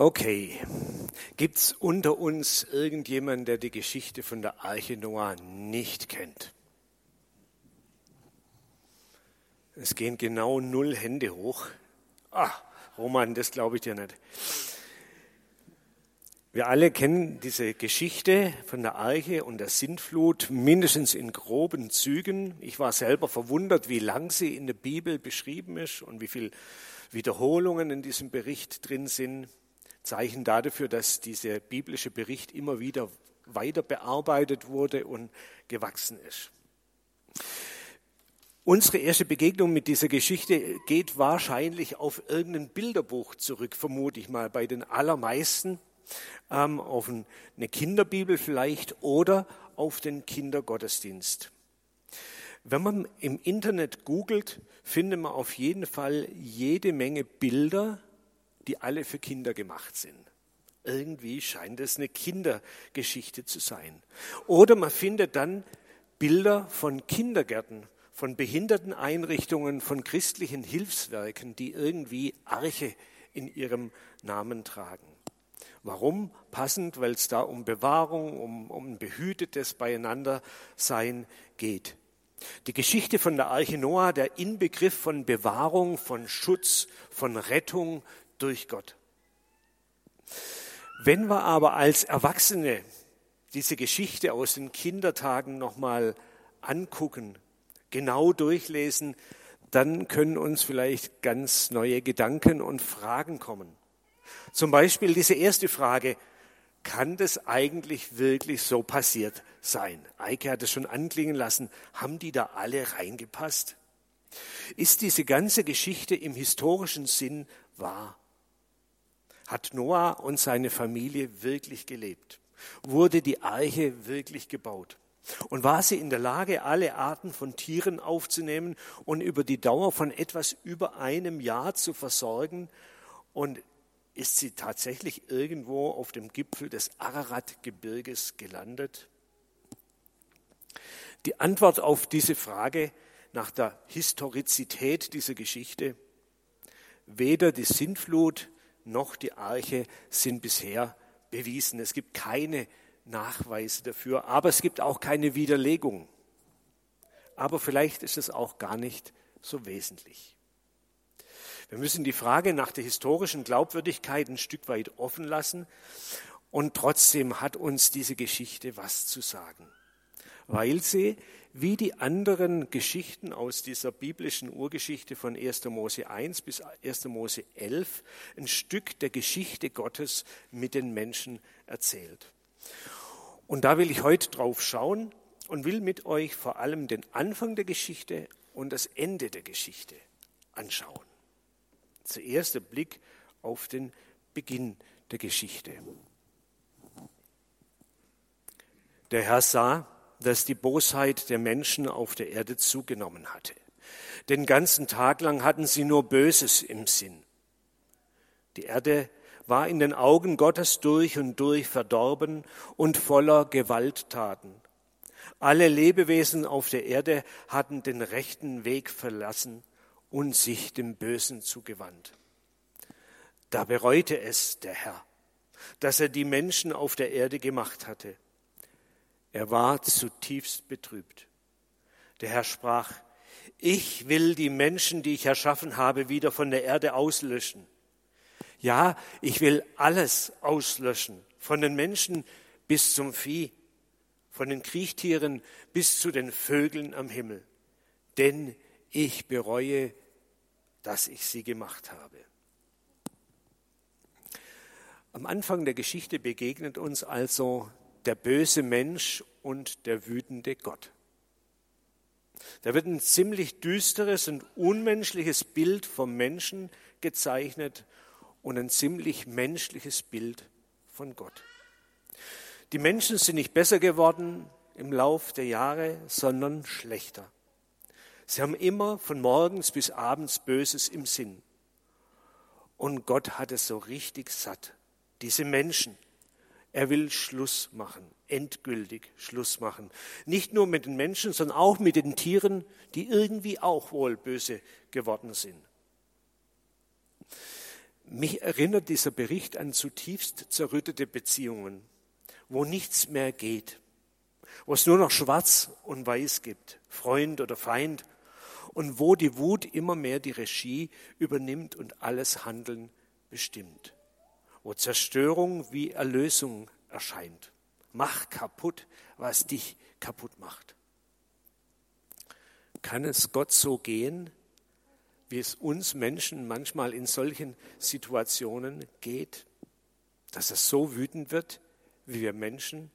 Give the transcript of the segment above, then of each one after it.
Okay, gibt's unter uns irgendjemanden, der die Geschichte von der Arche Noah nicht kennt? Es gehen genau null Hände hoch. Ah, Roman, das glaube ich dir nicht. Wir alle kennen diese Geschichte von der Arche und der Sintflut mindestens in groben Zügen. Ich war selber verwundert, wie lang sie in der Bibel beschrieben ist und wie viele Wiederholungen in diesem Bericht drin sind. Zeichen dafür, dass dieser biblische Bericht immer wieder weiter bearbeitet wurde und gewachsen ist. Unsere erste Begegnung mit dieser Geschichte geht wahrscheinlich auf irgendein Bilderbuch zurück, vermute ich mal, bei den allermeisten, ähm, auf eine Kinderbibel vielleicht oder auf den Kindergottesdienst. Wenn man im Internet googelt, findet man auf jeden Fall jede Menge Bilder die alle für Kinder gemacht sind. Irgendwie scheint es eine Kindergeschichte zu sein. Oder man findet dann Bilder von Kindergärten, von Behinderteneinrichtungen, von christlichen Hilfswerken, die irgendwie Arche in ihrem Namen tragen. Warum? Passend, weil es da um Bewahrung, um, um behütetes Beieinandersein geht. Die Geschichte von der Arche Noah, der Inbegriff von Bewahrung, von Schutz, von Rettung, durch Gott. Wenn wir aber als Erwachsene diese Geschichte aus den Kindertagen nochmal angucken, genau durchlesen, dann können uns vielleicht ganz neue Gedanken und Fragen kommen. Zum Beispiel diese erste Frage, kann das eigentlich wirklich so passiert sein? Eike hat es schon anklingen lassen, haben die da alle reingepasst? Ist diese ganze Geschichte im historischen Sinn wahr? Hat Noah und seine Familie wirklich gelebt? Wurde die Arche wirklich gebaut? Und war sie in der Lage, alle Arten von Tieren aufzunehmen und über die Dauer von etwas über einem Jahr zu versorgen? Und ist sie tatsächlich irgendwo auf dem Gipfel des Ararat-Gebirges gelandet? Die Antwort auf diese Frage nach der Historizität dieser Geschichte, weder die Sintflut noch die Arche sind bisher bewiesen. Es gibt keine Nachweise dafür, aber es gibt auch keine Widerlegung. Aber vielleicht ist es auch gar nicht so wesentlich. Wir müssen die Frage nach der historischen Glaubwürdigkeit ein Stück weit offen lassen und trotzdem hat uns diese Geschichte was zu sagen, weil sie wie die anderen Geschichten aus dieser biblischen Urgeschichte von 1. Mose 1 bis 1. Mose 11 ein Stück der Geschichte Gottes mit den Menschen erzählt. Und da will ich heute drauf schauen und will mit euch vor allem den Anfang der Geschichte und das Ende der Geschichte anschauen. Zuerst der Blick auf den Beginn der Geschichte. Der Herr sah, dass die Bosheit der Menschen auf der Erde zugenommen hatte. Den ganzen Tag lang hatten sie nur Böses im Sinn. Die Erde war in den Augen Gottes durch und durch verdorben und voller Gewalttaten. Alle Lebewesen auf der Erde hatten den rechten Weg verlassen und sich dem Bösen zugewandt. Da bereute es der Herr, dass er die Menschen auf der Erde gemacht hatte er war zutiefst betrübt. Der Herr sprach, ich will die Menschen, die ich erschaffen habe, wieder von der Erde auslöschen. Ja, ich will alles auslöschen, von den Menschen bis zum Vieh, von den Kriechtieren bis zu den Vögeln am Himmel. Denn ich bereue, dass ich sie gemacht habe. Am Anfang der Geschichte begegnet uns also der böse Mensch und der wütende Gott. Da wird ein ziemlich düsteres und unmenschliches Bild vom Menschen gezeichnet und ein ziemlich menschliches Bild von Gott. Die Menschen sind nicht besser geworden im Lauf der Jahre, sondern schlechter. Sie haben immer von morgens bis abends Böses im Sinn. Und Gott hat es so richtig satt. Diese Menschen, er will Schluss machen, endgültig Schluss machen. Nicht nur mit den Menschen, sondern auch mit den Tieren, die irgendwie auch wohl böse geworden sind. mich erinnert dieser Bericht an zutiefst zerrüttete Beziehungen, wo nichts mehr geht, wo es nur noch schwarz und weiß gibt, Freund oder Feind, und wo die Wut immer mehr die Regie übernimmt und alles Handeln bestimmt, wo Zerstörung wie Erlösung erscheint. Mach kaputt, was dich kaputt macht. Kann es Gott so gehen, wie es uns Menschen manchmal in solchen Situationen geht, dass es so wütend wird, wie wir Menschen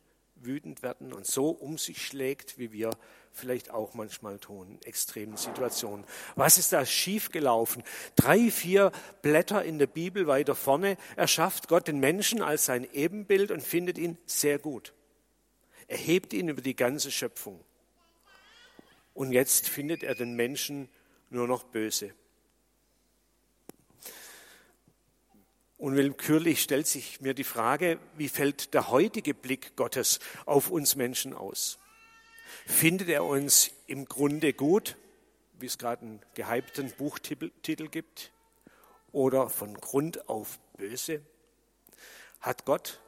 wütend werden und so um sich schlägt, wie wir vielleicht auch manchmal tun, in extremen Situationen. Was ist da schiefgelaufen? Drei, vier Blätter in der Bibel weiter vorne erschafft Gott den Menschen als sein Ebenbild und findet ihn sehr gut. Er hebt ihn über die ganze Schöpfung. Und jetzt findet er den Menschen nur noch böse. Unwillkürlich stellt sich mir die Frage, wie fällt der heutige Blick Gottes auf uns Menschen aus? Findet er uns im Grunde gut, wie es gerade einen gehypten Buchtitel gibt, oder von Grund auf böse? Hat Gott,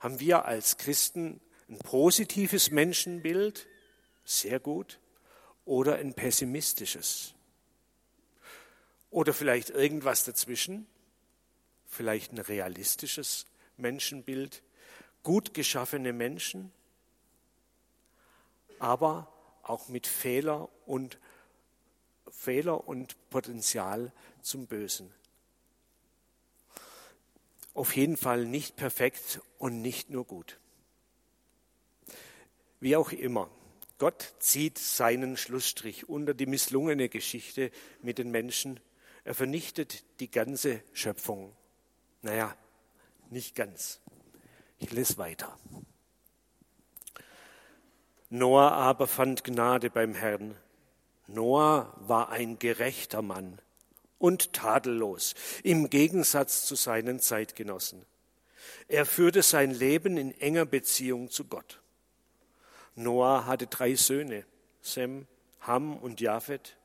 haben wir als Christen ein positives Menschenbild, sehr gut, oder ein pessimistisches? Oder vielleicht irgendwas dazwischen? Vielleicht ein realistisches Menschenbild, gut geschaffene Menschen, aber auch mit Fehler und Fehler und Potenzial zum Bösen. Auf jeden Fall nicht perfekt und nicht nur gut. Wie auch immer, Gott zieht seinen Schlussstrich unter die misslungene Geschichte mit den Menschen. Er vernichtet die ganze Schöpfung. Naja, nicht ganz. Ich lese weiter. Noah aber fand Gnade beim Herrn. Noah war ein gerechter Mann und tadellos, im Gegensatz zu seinen Zeitgenossen. Er führte sein Leben in enger Beziehung zu Gott. Noah hatte drei Söhne, Sem, Ham und Japhet.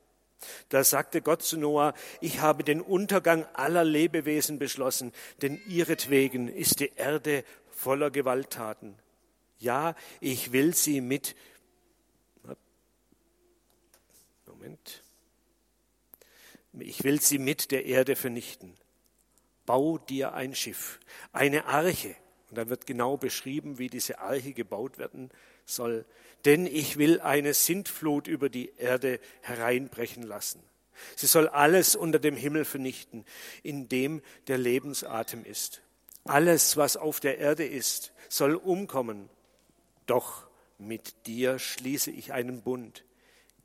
Da sagte Gott zu Noah, ich habe den Untergang aller Lebewesen beschlossen, denn ihretwegen ist die Erde voller Gewalttaten. Ja, ich will sie mit Moment. Ich will sie mit der Erde vernichten. Bau dir ein Schiff, eine Arche. Und da wird genau beschrieben, wie diese Arche gebaut werden soll, denn ich will eine Sintflut über die Erde hereinbrechen lassen. Sie soll alles unter dem Himmel vernichten, in dem der Lebensatem ist. Alles, was auf der Erde ist, soll umkommen. Doch mit dir schließe ich einen Bund.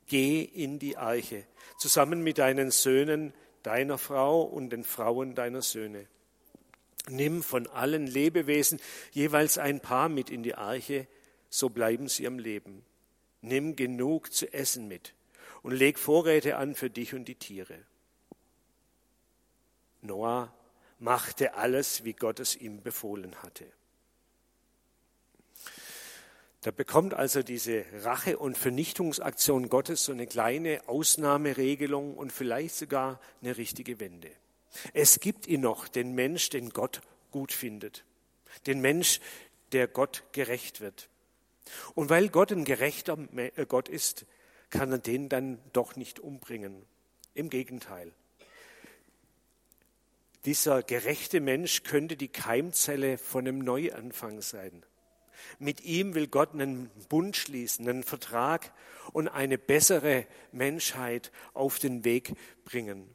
Geh in die Arche, zusammen mit deinen Söhnen, deiner Frau und den Frauen deiner Söhne. Nimm von allen Lebewesen jeweils ein Paar mit in die Arche, so bleiben sie am Leben. Nimm genug zu essen mit und leg Vorräte an für dich und die Tiere. Noah machte alles, wie Gott es ihm befohlen hatte. Da bekommt also diese Rache- und Vernichtungsaktion Gottes so eine kleine Ausnahmeregelung und vielleicht sogar eine richtige Wende. Es gibt ihn noch, den Mensch, den Gott gut findet. Den Mensch, der Gott gerecht wird. Und weil Gott ein gerechter äh, Gott ist, kann er den dann doch nicht umbringen. Im Gegenteil. Dieser gerechte Mensch könnte die Keimzelle von einem Neuanfang sein. Mit ihm will Gott einen Bund schließen, einen Vertrag und eine bessere Menschheit auf den Weg bringen.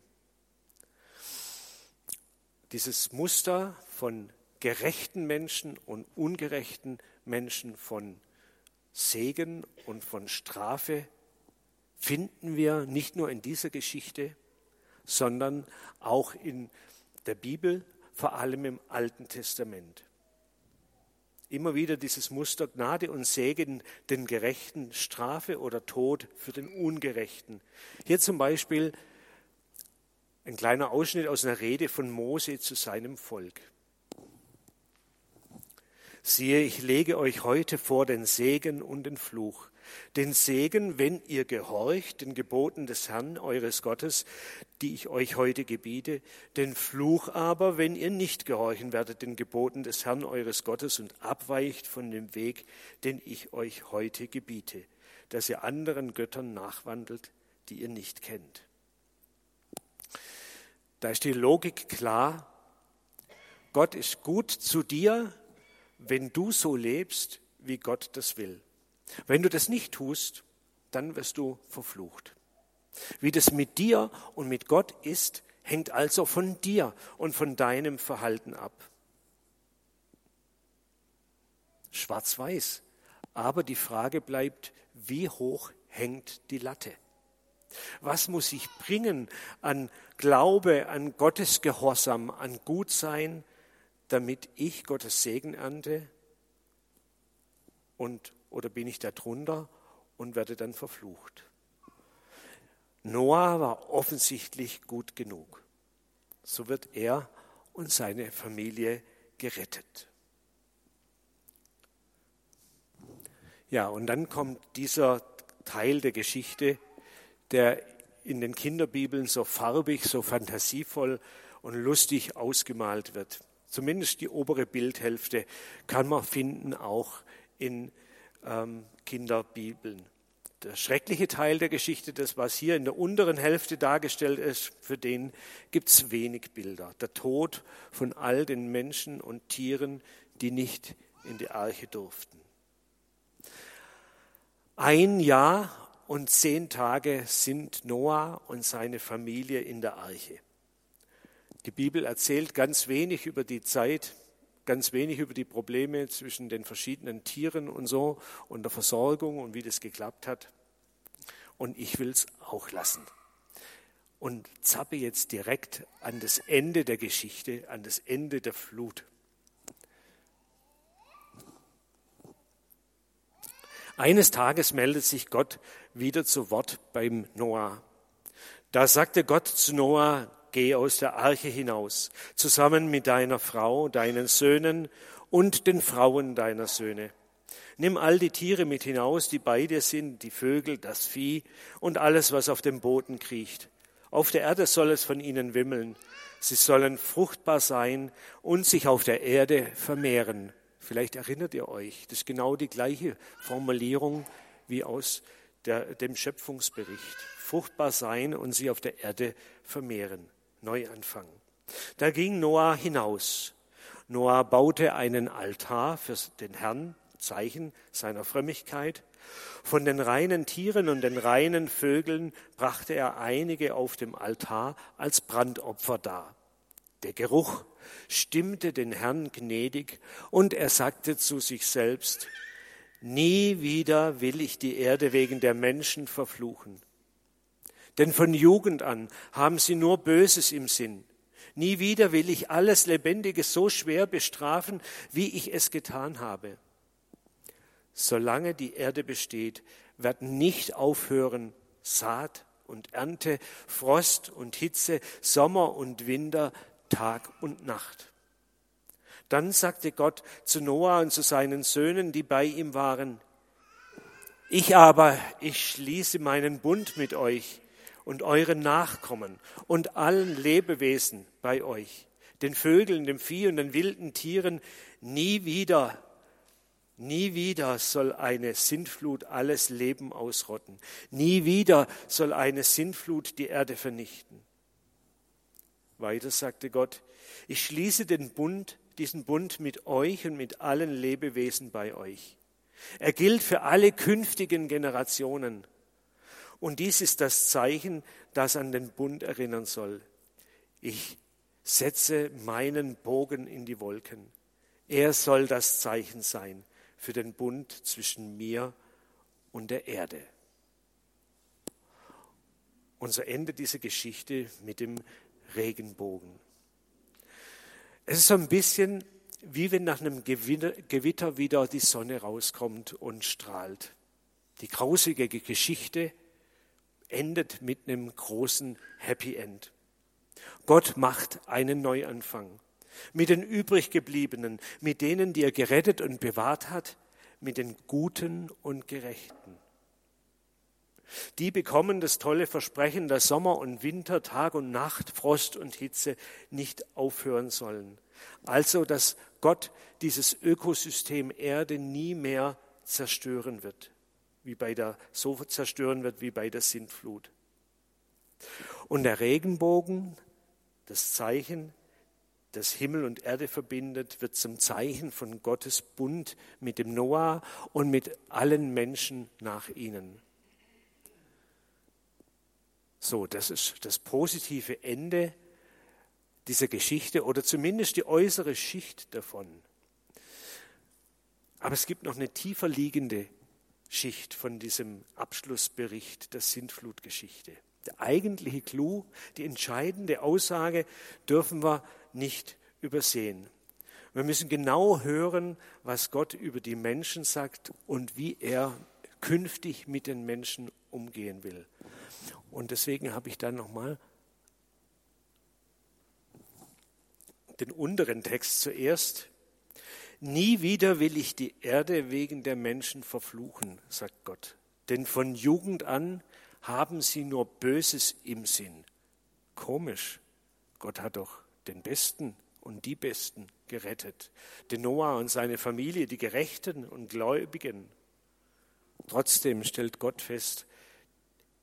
Dieses Muster von gerechten Menschen und ungerechten Menschen, von Segen und von Strafe finden wir nicht nur in dieser Geschichte, sondern auch in der Bibel, vor allem im Alten Testament. Immer wieder dieses Muster Gnade und Segen den Gerechten, Strafe oder Tod für den Ungerechten. Hier zum Beispiel ein kleiner Ausschnitt aus einer Rede von Mose zu seinem Volk. Siehe, ich lege euch heute vor den Segen und den Fluch. Den Segen, wenn ihr gehorcht den Geboten des Herrn eures Gottes, die ich euch heute gebiete, den Fluch aber, wenn ihr nicht gehorchen werdet den Geboten des Herrn eures Gottes und abweicht von dem Weg, den ich euch heute gebiete, dass ihr anderen Göttern nachwandelt, die ihr nicht kennt. Da ist die Logik klar. Gott ist gut zu dir, wenn du so lebst, wie Gott das will. Wenn du das nicht tust, dann wirst du verflucht. Wie das mit dir und mit Gott ist, hängt also von dir und von deinem Verhalten ab. Schwarz-weiß. Aber die Frage bleibt, wie hoch hängt die Latte? Was muss ich bringen an Glaube, an Gottes Gehorsam, an Gutsein, damit ich Gottes Segen ernte? Und, oder bin ich da drunter und werde dann verflucht? Noah war offensichtlich gut genug. So wird er und seine Familie gerettet. Ja, und dann kommt dieser Teil der Geschichte, der in den Kinderbibeln so farbig, so fantasievoll und lustig ausgemalt wird. Zumindest die obere Bildhälfte kann man finden auch in ähm, Kinderbibeln. Der schreckliche Teil der Geschichte, das was hier in der unteren Hälfte dargestellt ist, für den gibt es wenig Bilder. Der Tod von all den Menschen und Tieren, die nicht in die Arche durften. Ein Jahr und zehn Tage sind Noah und seine Familie in der Arche. Die Bibel erzählt ganz wenig über die Zeit, ganz wenig über die Probleme zwischen den verschiedenen Tieren und so und der Versorgung und wie das geklappt hat. Und ich will es auch lassen. Und zappe jetzt direkt an das Ende der Geschichte, an das Ende der Flut. Eines Tages meldet sich Gott wieder zu Wort beim Noah. Da sagte Gott zu Noah, geh aus der Arche hinaus, zusammen mit deiner Frau, deinen Söhnen und den Frauen deiner Söhne. Nimm all die Tiere mit hinaus, die bei dir sind, die Vögel, das Vieh und alles, was auf dem Boden kriecht. Auf der Erde soll es von ihnen wimmeln. Sie sollen fruchtbar sein und sich auf der Erde vermehren. Vielleicht erinnert ihr euch, das ist genau die gleiche Formulierung wie aus der, dem Schöpfungsbericht. Fruchtbar sein und sie auf der Erde vermehren. Neuanfang. Da ging Noah hinaus. Noah baute einen Altar für den Herrn, Zeichen seiner Frömmigkeit. Von den reinen Tieren und den reinen Vögeln brachte er einige auf dem Altar als Brandopfer dar. Der Geruch stimmte den Herrn gnädig und er sagte zu sich selbst, Nie wieder will ich die Erde wegen der Menschen verfluchen. Denn von Jugend an haben sie nur Böses im Sinn. Nie wieder will ich alles Lebendige so schwer bestrafen, wie ich es getan habe. Solange die Erde besteht, werden nicht aufhören Saat und Ernte, Frost und Hitze, Sommer und Winter, Tag und Nacht. Dann sagte Gott zu Noah und zu seinen Söhnen, die bei ihm waren, ich aber, ich schließe meinen Bund mit euch und euren Nachkommen und allen Lebewesen bei euch, den Vögeln, dem Vieh und den wilden Tieren, nie wieder, nie wieder soll eine Sintflut alles Leben ausrotten. Nie wieder soll eine Sintflut die Erde vernichten. Weiter sagte Gott, ich schließe den Bund, diesen Bund mit euch und mit allen Lebewesen bei euch. Er gilt für alle künftigen Generationen. Und dies ist das Zeichen, das an den Bund erinnern soll. Ich setze meinen Bogen in die Wolken. Er soll das Zeichen sein für den Bund zwischen mir und der Erde. Unser Ende dieser Geschichte mit dem Regenbogen. Es ist so ein bisschen wie wenn nach einem Gewitter wieder die Sonne rauskommt und strahlt. Die grausige Geschichte endet mit einem großen Happy End. Gott macht einen Neuanfang mit den übriggebliebenen, mit denen, die er gerettet und bewahrt hat, mit den Guten und Gerechten. Die bekommen das tolle Versprechen, dass Sommer und Winter, Tag und Nacht, Frost und Hitze nicht aufhören sollen. Also, dass Gott dieses Ökosystem Erde nie mehr zerstören wird, wie bei der, so zerstören wird wie bei der Sintflut. Und der Regenbogen, das Zeichen, das Himmel und Erde verbindet, wird zum Zeichen von Gottes Bund mit dem Noah und mit allen Menschen nach ihnen. So, das ist das positive Ende dieser Geschichte oder zumindest die äußere Schicht davon. Aber es gibt noch eine tiefer liegende Schicht von diesem Abschlussbericht der Sintflutgeschichte. Der eigentliche Clou, die entscheidende Aussage dürfen wir nicht übersehen. Wir müssen genau hören, was Gott über die Menschen sagt und wie er künftig mit den Menschen umgehen will. Und deswegen habe ich dann nochmal den unteren Text zuerst. Nie wieder will ich die Erde wegen der Menschen verfluchen, sagt Gott. Denn von Jugend an haben sie nur Böses im Sinn. Komisch. Gott hat doch den Besten und die Besten gerettet. Den Noah und seine Familie, die Gerechten und Gläubigen. Trotzdem stellt Gott fest,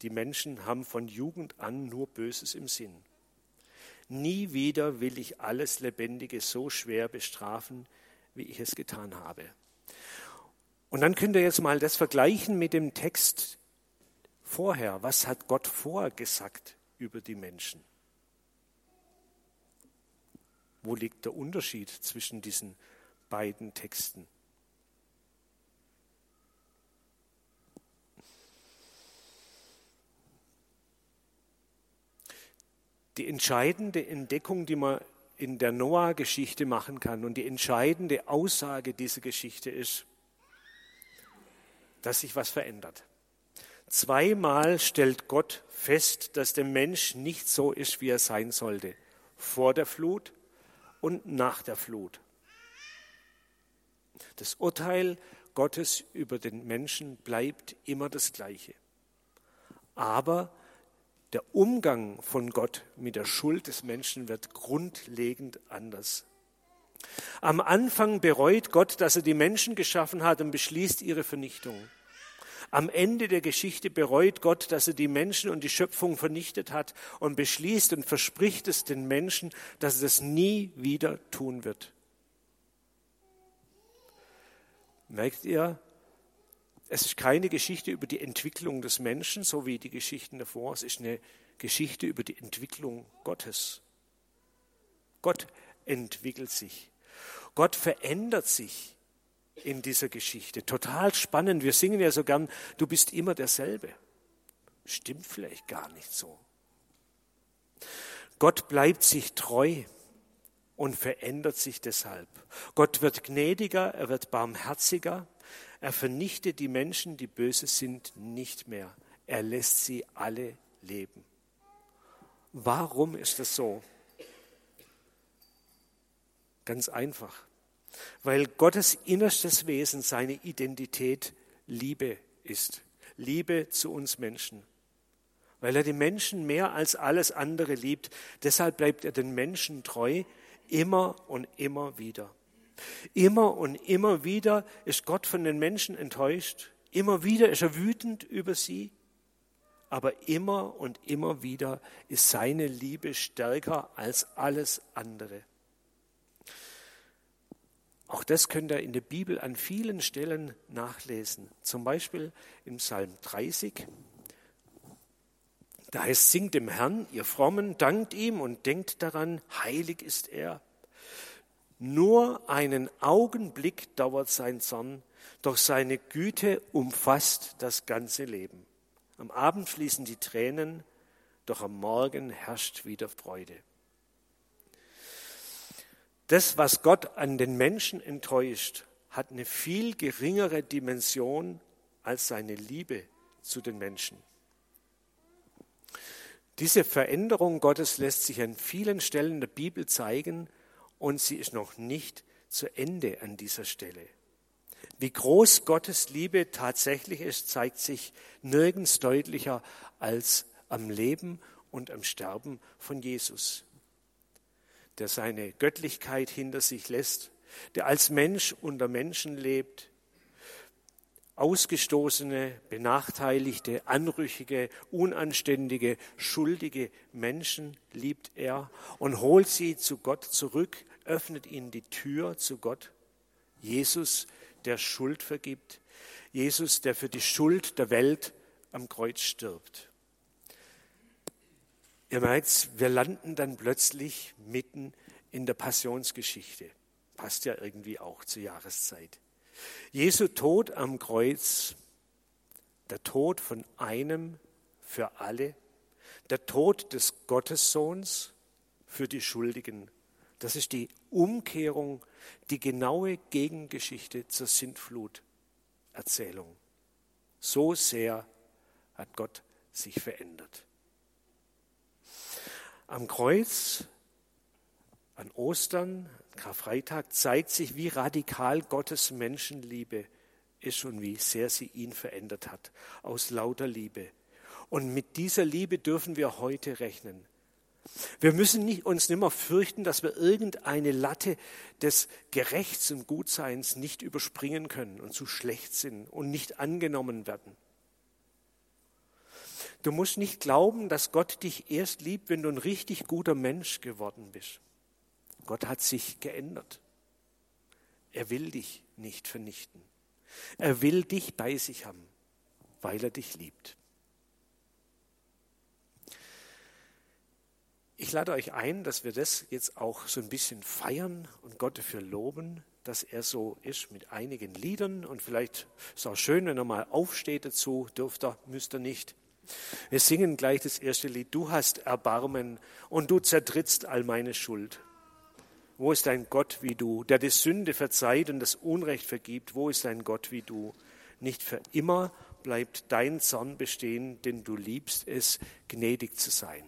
die Menschen haben von Jugend an nur Böses im Sinn. Nie wieder will ich alles Lebendige so schwer bestrafen, wie ich es getan habe. Und dann könnt ihr jetzt mal das vergleichen mit dem Text vorher. Was hat Gott vorgesagt über die Menschen? Wo liegt der Unterschied zwischen diesen beiden Texten? Die entscheidende Entdeckung, die man in der Noah-Geschichte machen kann und die entscheidende Aussage dieser Geschichte ist, dass sich was verändert. Zweimal stellt Gott fest, dass der Mensch nicht so ist, wie er sein sollte, vor der Flut und nach der Flut. Das Urteil Gottes über den Menschen bleibt immer das gleiche. Aber der Umgang von Gott mit der Schuld des Menschen wird grundlegend anders. Am Anfang bereut Gott, dass er die Menschen geschaffen hat und beschließt ihre Vernichtung. Am Ende der Geschichte bereut Gott, dass er die Menschen und die Schöpfung vernichtet hat und beschließt und verspricht es den Menschen, dass er das nie wieder tun wird. Merkt ihr, es ist keine Geschichte über die Entwicklung des Menschen, so wie die Geschichten davor. Es ist eine Geschichte über die Entwicklung Gottes. Gott entwickelt sich. Gott verändert sich in dieser Geschichte. Total spannend. Wir singen ja so gern, du bist immer derselbe. Stimmt vielleicht gar nicht so. Gott bleibt sich treu und verändert sich deshalb. Gott wird gnädiger, er wird barmherziger, er vernichtet die Menschen, die böse sind, nicht mehr. Er lässt sie alle leben. Warum ist das so? Ganz einfach. Weil Gottes innerstes Wesen, seine Identität Liebe ist. Liebe zu uns Menschen. Weil er die Menschen mehr als alles andere liebt. Deshalb bleibt er den Menschen treu, immer und immer wieder. Immer und immer wieder ist Gott von den Menschen enttäuscht. Immer wieder ist er wütend über sie. Aber immer und immer wieder ist seine Liebe stärker als alles andere. Auch das könnt ihr in der Bibel an vielen Stellen nachlesen. Zum Beispiel im Psalm 30. Da heißt, singt dem Herrn, ihr Frommen, dankt ihm und denkt daran, heilig ist er. Nur einen Augenblick dauert sein Zorn, doch seine Güte umfasst das ganze Leben. Am Abend fließen die Tränen, doch am Morgen herrscht wieder Freude. Das, was Gott an den Menschen enttäuscht, hat eine viel geringere Dimension als seine Liebe zu den Menschen. Diese Veränderung Gottes lässt sich an vielen Stellen der Bibel zeigen und sie ist noch nicht zu Ende an dieser Stelle. Wie groß Gottes Liebe tatsächlich ist, zeigt sich nirgends deutlicher als am Leben und am Sterben von Jesus, der seine Göttlichkeit hinter sich lässt, der als Mensch unter Menschen lebt, ausgestoßene, benachteiligte, anrüchige, unanständige, schuldige Menschen liebt er und holt sie zu Gott zurück, öffnet ihnen die Tür zu Gott. Jesus, der Schuld vergibt. Jesus, der für die Schuld der Welt am Kreuz stirbt. Ihr merkt, wir landen dann plötzlich mitten in der Passionsgeschichte. Passt ja irgendwie auch zur Jahreszeit. Jesu Tod am Kreuz, der Tod von einem für alle, der Tod des Gottessohns für die Schuldigen. Das ist die Umkehrung, die genaue Gegengeschichte zur Sintflut-Erzählung. So sehr hat Gott sich verändert. Am Kreuz, an Ostern, Karfreitag zeigt sich, wie radikal Gottes Menschenliebe ist und wie sehr sie ihn verändert hat, aus lauter Liebe. Und mit dieser Liebe dürfen wir heute rechnen. Wir müssen nicht, uns nicht mehr fürchten, dass wir irgendeine Latte des Gerechts und Gutseins nicht überspringen können und zu schlecht sind und nicht angenommen werden. Du musst nicht glauben, dass Gott dich erst liebt, wenn du ein richtig guter Mensch geworden bist. Gott hat sich geändert. Er will dich nicht vernichten. Er will dich bei sich haben, weil er dich liebt. Ich lade euch ein, dass wir das jetzt auch so ein bisschen feiern und Gott dafür loben, dass er so ist mit einigen Liedern. Und vielleicht ist es auch schön, wenn er mal aufsteht dazu, dürft er, müsst ihr nicht. Wir singen gleich das erste Lied. Du hast Erbarmen und du zertrittst all meine Schuld. Wo ist ein Gott wie du, der die Sünde verzeiht und das Unrecht vergibt? Wo ist ein Gott wie du? Nicht für immer bleibt dein Zorn bestehen, denn du liebst es, gnädig zu sein.